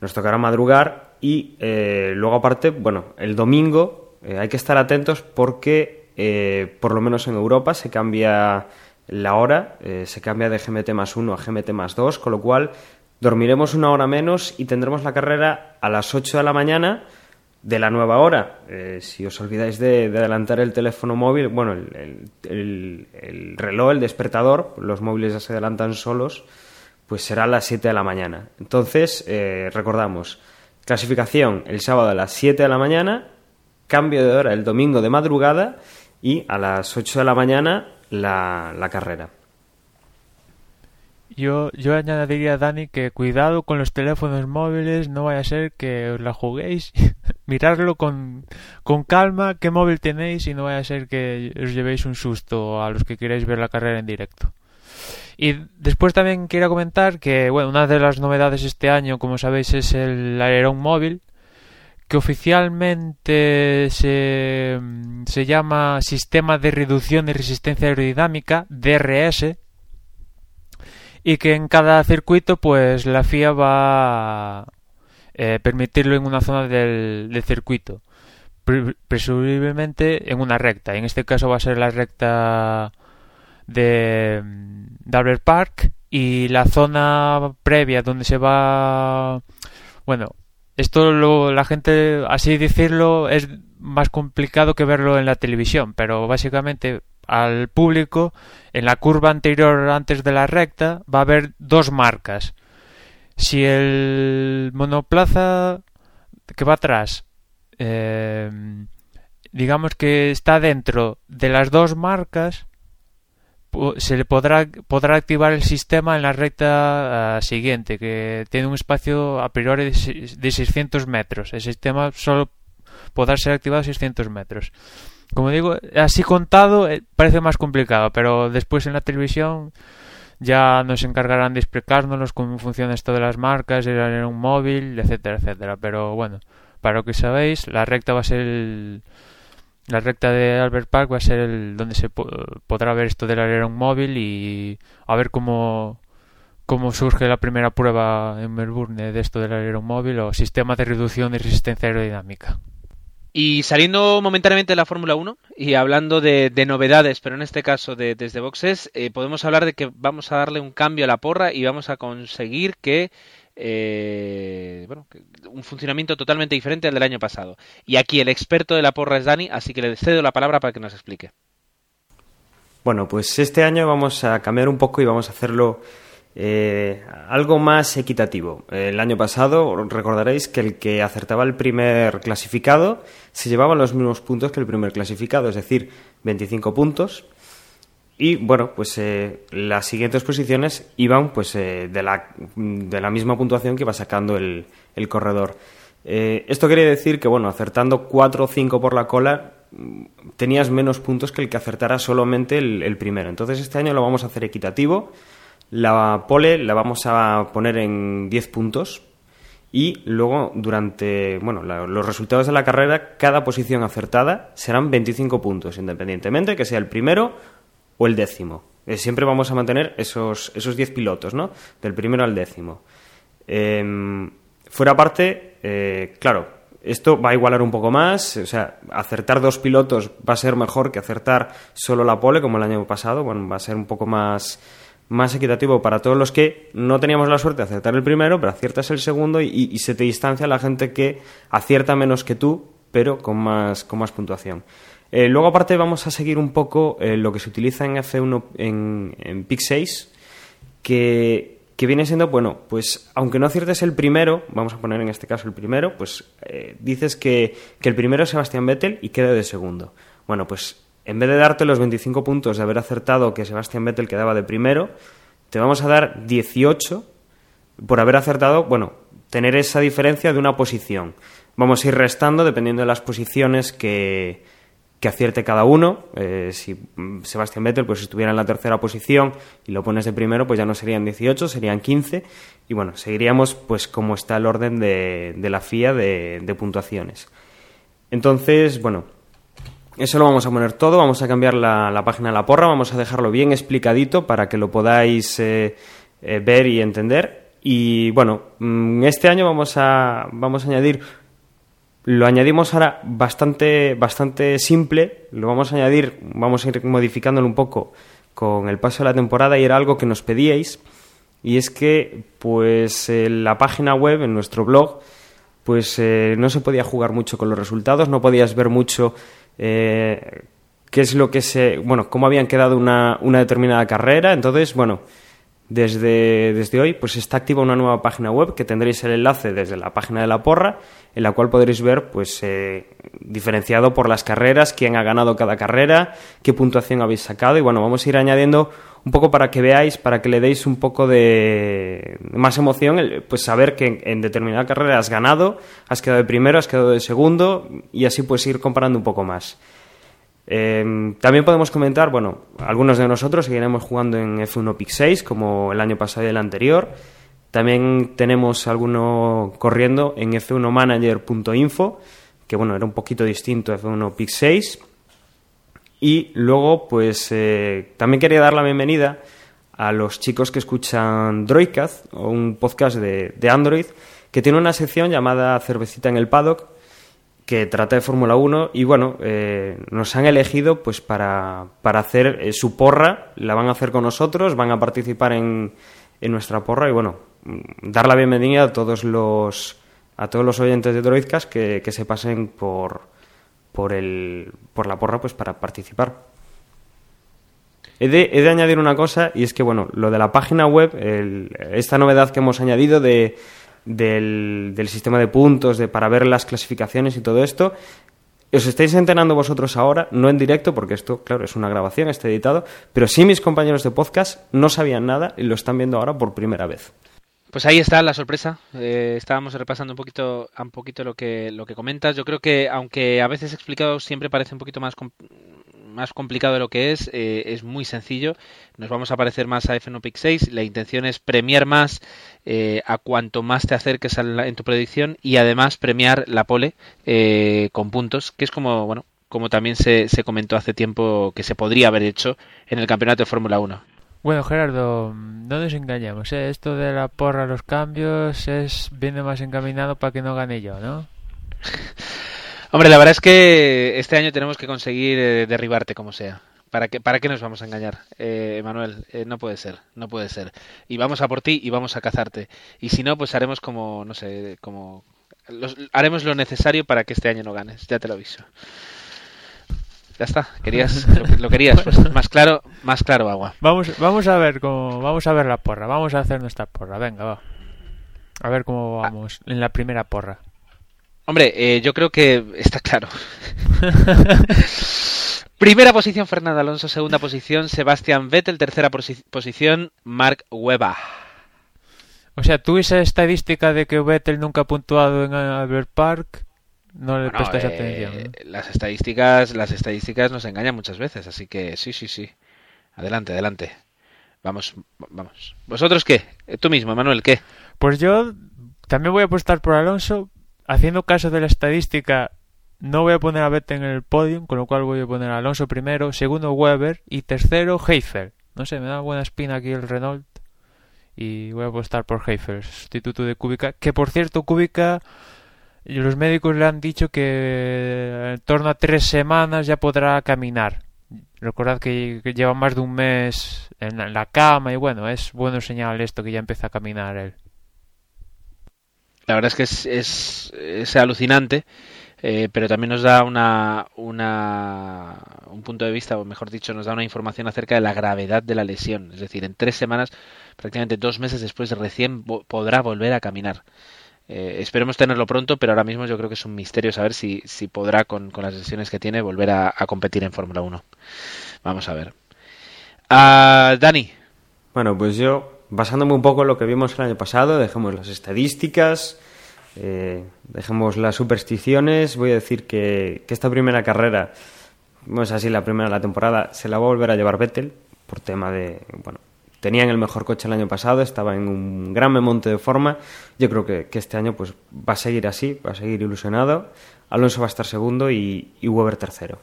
Nos tocará madrugar y eh, luego aparte, bueno, el domingo eh, hay que estar atentos porque eh, por lo menos en Europa se cambia la hora, se cambia de GMT más 1 a GMT más 2, con lo cual dormiremos una hora menos y tendremos la carrera a las 8 de la mañana de la nueva hora. si os olvidáis de, adelantar el teléfono móvil, bueno, el, el, reloj, el despertador, los móviles ya se adelantan solos, pues será a las 7 de la mañana. Entonces, recordamos, Clasificación el sábado a las 7 de la mañana, cambio de hora el domingo de madrugada y a las 8 de la mañana la, carrera. Yo, yo añadiría, Dani, que cuidado con los teléfonos móviles, no vaya a ser que os la juguéis, miradlo con, con calma, qué móvil tenéis y no vaya a ser que os llevéis un susto a los que queráis ver la carrera en directo. Y después también quiero comentar que, bueno, una de las novedades este año, como sabéis, es el alerón móvil, que oficialmente se, se llama Sistema de Reducción de Resistencia Aerodinámica, DRS, y que en cada circuito, pues la FIA va a eh, permitirlo en una zona del, del circuito, Pre- presumiblemente en una recta. En este caso va a ser la recta de de Park y la zona previa donde se va bueno esto lo, la gente así decirlo es más complicado que verlo en la televisión pero básicamente al público en la curva anterior antes de la recta va a haber dos marcas. Si el monoplaza que va atrás eh, digamos que está dentro de las dos marcas se le podrá podrá activar el sistema en la recta ah, siguiente que tiene un espacio a priori de de 600 metros. El sistema solo podrá ser activado a 600 metros. Como digo así contado eh, parece más complicado pero después en la televisión ya nos encargarán de explicárnoslos cómo funciona esto de las marcas el alerón móvil etcétera etcétera. Pero bueno para lo que sabéis la recta va a ser el, la recta de Albert Park va a ser el donde se po- podrá ver esto del alerón móvil y a ver cómo cómo surge la primera prueba en Melbourne de esto del alerón móvil o sistema de reducción de resistencia aerodinámica. Y saliendo momentáneamente de la Fórmula 1 y hablando de, de novedades, pero en este caso de, desde boxes, eh, podemos hablar de que vamos a darle un cambio a la porra y vamos a conseguir que, eh, bueno, un funcionamiento totalmente diferente al del año pasado. Y aquí el experto de la porra es Dani, así que le cedo la palabra para que nos explique. Bueno, pues este año vamos a cambiar un poco y vamos a hacerlo eh, algo más equitativo. El año pasado recordaréis que el que acertaba el primer clasificado se llevaba los mismos puntos que el primer clasificado, es decir, 25 puntos. Y bueno, pues eh, las siguientes posiciones iban pues eh, de, la, de la misma puntuación que iba sacando el, el corredor. Eh, esto quiere decir que, bueno, acertando 4 o 5 por la cola, mm, tenías menos puntos que el que acertara solamente el, el primero. Entonces este año lo vamos a hacer equitativo. La pole la vamos a poner en 10 puntos. Y luego, durante bueno, la- los resultados de la carrera, cada posición acertada serán 25 puntos, independientemente que sea el primero o el décimo. Eh, siempre vamos a mantener esos, esos 10 pilotos, ¿no? Del primero al décimo. Em, fuera parte, eh, claro, esto va a igualar un poco más, o sea, acertar dos pilotos va a ser mejor que acertar solo la pole como el año pasado, bueno, va a ser un poco más, más equitativo para todos los que no teníamos la suerte de acertar el primero, pero aciertas el segundo y, y se te distancia la gente que acierta menos que tú, pero con más, con más puntuación. Eh, luego, aparte, vamos a seguir un poco eh, lo que se utiliza en F1 en, en Pick 6, que, que viene siendo, bueno, pues aunque no aciertes el primero, vamos a poner en este caso el primero, pues eh, dices que, que el primero es Sebastián Vettel y queda de segundo. Bueno, pues en vez de darte los 25 puntos de haber acertado que Sebastián Vettel quedaba de primero, te vamos a dar 18 por haber acertado, bueno, tener esa diferencia de una posición. Vamos a ir restando dependiendo de las posiciones que, que acierte cada uno. Eh, si mm, Sebastián Vettel pues estuviera en la tercera posición y lo pones de primero, pues ya no serían 18, serían 15. Y bueno, seguiríamos pues como está el orden de, la FIA de, puntuaciones. Entonces, bueno, eso lo vamos a poner todo, vamos a cambiar la, la página de la porra, vamos a dejarlo bien explicadito para que lo podáis eh, eh, ver y entender. Y bueno, mm, este año vamos a, vamos a añadir, lo añadimos ahora bastante, bastante simple, lo vamos a añadir, vamos a ir modificándolo un poco con el paso de la temporada y era algo que nos pedíais. Y es que, pues, en la página web, en nuestro blog, pues eh, no se podía jugar mucho con los resultados, no podías ver mucho eh, qué es lo que se, bueno, cómo habían quedado una, una determinada carrera. Entonces, bueno, desde, desde hoy, pues está activa una nueva página web que tendréis el enlace desde la página de la porra, en la cual podréis ver, pues, eh, diferenciado por las carreras, quién ha ganado cada carrera, qué puntuación habéis sacado, y bueno, vamos a ir añadiendo un poco para que veáis, para que le deis un poco de más emoción, pues saber que en, en determinada carrera has ganado, has quedado de primero, has quedado de segundo, y así pues ir comparando un poco más. Eh, también podemos comentar, bueno, algunos de nosotros seguiremos jugando en F1 Pick 6 como el año pasado y el anterior. También tenemos alguno corriendo en f1manager.info, que bueno, era un poquito distinto a F1 Pick 6. Y luego, pues eh, también quería dar la bienvenida a los chicos que escuchan Droidcast, un podcast de Android, que tiene una sección llamada Cervecita en el Paddock, que trata de Fórmula 1 y bueno, eh, nos han elegido pues para, para hacer eh, su porra, la van a hacer con nosotros, van a participar en, en nuestra porra y bueno, mm, dar la bienvenida a todos los a todos los oyentes de Droidcast que, que se pasen por por el por la porra pues para participar. He de, he de añadir una cosa y es que bueno, lo de la página web, el- esta novedad que hemos añadido de del, del sistema de puntos, de para ver las clasificaciones y todo esto. Os estáis enterando vosotros ahora, no en directo, porque esto, claro, es una grabación, está editado, pero sí mis compañeros de podcast no sabían nada y lo están viendo ahora por primera vez. Pues ahí está la sorpresa. Eh, estábamos repasando un poquito, un poquito lo que lo que comentas. Yo creo que aunque a veces explicado siempre parece un poquito más más complicado de lo que es, eh, es muy sencillo. Nos vamos a parecer más a F1 Pick 6. La intención es premiar más eh, a cuanto más te acerques la- en tu predicción y además premiar la pole eh, con puntos, que es como bueno como también se, se comentó hace tiempo que se podría haber hecho en el campeonato de Fórmula 1. Bueno, Gerardo, no nos engañemos, ¿eh? Esto de la porra a los cambios es viene más encaminado para que no gane yo, ¿no? Hombre, la verdad es que este año tenemos que conseguir eh, derribarte como sea. ¿Para qué, ¿Para qué nos vamos a engañar, eh, Manuel? Eh, no puede ser, no puede ser. Y vamos a por ti y vamos a cazarte. Y si no, pues haremos como, no sé, como... los- haremos lo necesario para que este año no ganes, ya te lo aviso. Ya está, querías, lo, lo querías, pues más claro, más claro agua. Vamos, vamos a ver cómo, vamos a ver la porra, vamos a hacer nuestra porra, venga, va. A ver cómo vamos en la primera porra. Hombre, eh, yo creo que está claro. Primera posición Fernando Alonso, segunda posición Sebastián Vettel, tercera posi- posición Mark Webber. O sea, tú esa estadística de que Vettel nunca ha puntuado en Albert Park, no le Bueno, prestas eh, atención. ¿no? Las estadísticas, las estadísticas nos engañan muchas veces, así que sí, sí, sí. Adelante, adelante. Vamos, vamos. ¿Vosotros qué? Tú mismo, Manuel, ¿qué? Pues yo también voy a apostar por Alonso, haciendo caso de la estadística. No voy a poner a Vettel en el podium, con lo cual voy a poner a Alonso primero, segundo Weber y tercero Heifel. No sé, me da buena espina aquí el Renault y voy a apostar por Heifel, sustituto de Kubica. Que por cierto, Kubica, los médicos le han dicho que en torno a tres semanas ya podrá caminar. Recordad que, lleva más de un mes en la, en la cama y bueno, es bueno señal esto que ya empieza a caminar él. La verdad es que es, es, alucinante, eh, pero también nos da una, una, un punto de vista, o mejor dicho, nos da una información acerca de la gravedad de la lesión. Es decir, en tres semanas, prácticamente dos meses después, recién podrá volver a caminar. Eh, esperemos tenerlo pronto, pero ahora mismo yo creo que es un misterio saber si, si podrá, con, con las lesiones que tiene, volver a, a competir en Fórmula 1. Vamos a ver. Ah, Dani, Bueno, pues yo, basándome un poco en lo que vimos el año pasado, dejemos las estadísticas, eh, dejemos las supersticiones, voy a decir que, que esta primera carrera, no es así la primera de la temporada, se la va a volver a llevar Vettel, por tema de, bueno, tenían el mejor coche el año pasado, estaba en un gran monte de forma, yo creo que, que este año pues va a seguir así, va a seguir ilusionado, Alonso va a estar segundo y, y Weber tercero.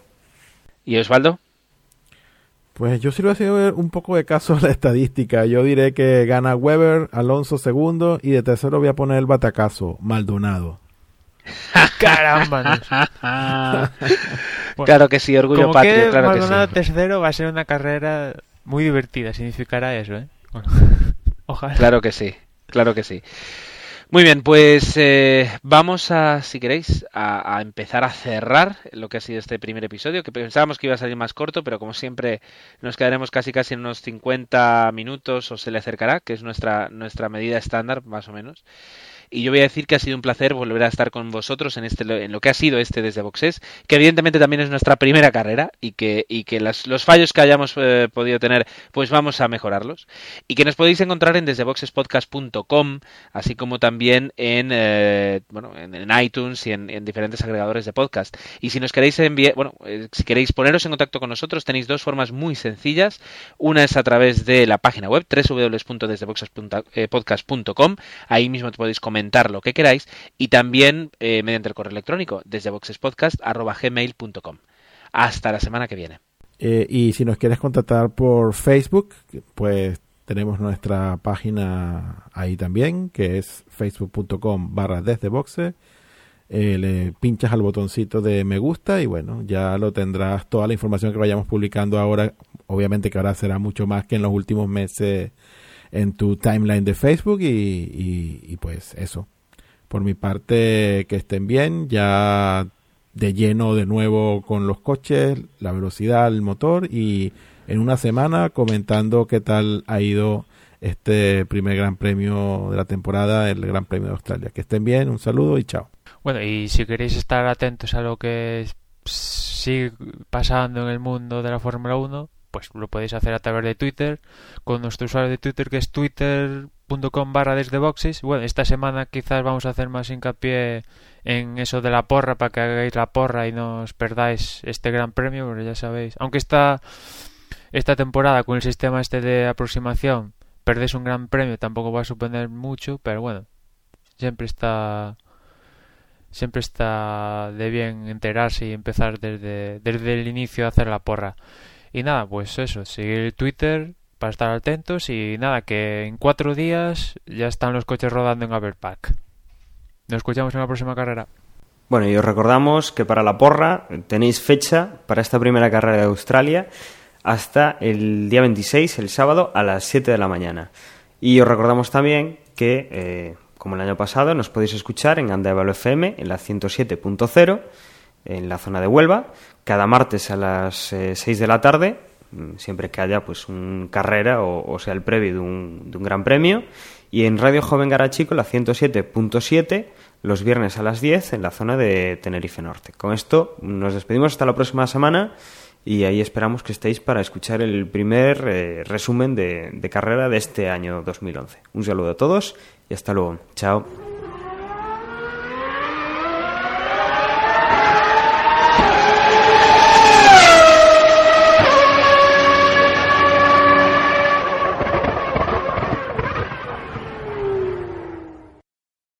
¿y Osvaldo? Pues yo sí lo he hacer un poco de caso a la estadística. Yo diré que gana Weber, Alonso segundo y de tercero voy a poner el batacazo, Maldonado. Caramba. no sé. Bueno, claro que sí, orgullo patrio, que claro que Maldonado sí. tercero va a ser una carrera muy divertida, significará eso, ¿eh? Bueno, Ojalá. Claro que sí, claro que sí. Muy bien, pues eh, vamos a, si queréis, a, empezar a cerrar lo que ha sido este primer episodio, que pensábamos que iba a salir más corto, pero como siempre nos quedaremos casi casi en unos 50 minutos o se le acercará, que es nuestra, nuestra medida estándar, más o menos. Y yo voy a decir que ha sido un placer volver a estar con vosotros en, este, en lo que ha sido este desde boxes, que evidentemente también es nuestra primera carrera y que, y que los fallos que hayamos eh, podido tener, pues vamos a mejorarlos. Y que nos podéis encontrar en desdeboxespodcast.com, así como también en, eh, bueno, en, iTunes y en, diferentes agregadores de podcast. Y si nos queréis enviar, bueno, eh, si queréis poneros en contacto con nosotros, tenéis dos formas muy sencillas. Una es a través de la página web www.desdeboxespodcast.com. Ahí mismo podéis comentar lo que queráis y también mediante el correo electrónico desde boxespodcast.gmail.com. Hasta la semana que viene. Eh, y si nos quieres contactar por Facebook, pues tenemos nuestra página ahí también, que es facebook.com barra desde boxe. Eh, le pinchas al botoncito de me gusta y bueno, ya lo tendrás toda la información que vayamos publicando ahora. Obviamente que ahora será mucho más que en los últimos meses en tu timeline de Facebook y, y pues eso. Por mi parte, que estén bien. Ya de lleno de nuevo con los coches, la velocidad, el motor y en una semana comentando qué tal ha ido este primer gran premio de la temporada, el Gran Premio de Australia. Que estén bien, un saludo y chao. Bueno, y si queréis estar atentos a lo que sigue pasando en el mundo de la Fórmula 1, pues lo podéis hacer a través de Twitter, con nuestro usuario de Twitter que es twitter.com barra desde boxes. Bueno, esta semana quizás vamos a hacer más hincapié en eso de la porra para que hagáis la porra y no os perdáis este gran premio, porque ya sabéis, aunque esta, esta temporada con el sistema este de aproximación perdéis un gran premio, tampoco va a suponer mucho, pero bueno, siempre está siempre está de bien enterarse y empezar desde, desde el inicio a hacer la porra. Y nada, pues eso, seguir Twitter para estar atentos y nada, que en cuatro días ya están los coches rodando en Aberpack. Nos escuchamos en la próxima carrera. Bueno, y os recordamos que para la porra tenéis fecha para esta primera carrera de Australia hasta el día 26, el sábado, a las 7 de la mañana. Y os recordamos también que, eh, como el año pasado, nos podéis escuchar en Andevalo FM, en la 107.0, en la zona de Huelva, cada martes a las 6 eh, de la tarde, mm, siempre que haya pues un carrera o, sea el previo de un, de un gran premio y en Radio Joven Garachico la 107.7 los viernes a las 10 en la zona de Tenerife Norte. Con esto nos despedimos hasta la próxima semana y ahí esperamos que estéis para escuchar el primer eh, resumen de, de carrera de este año 2011. Un saludo a todos y hasta luego. Chao.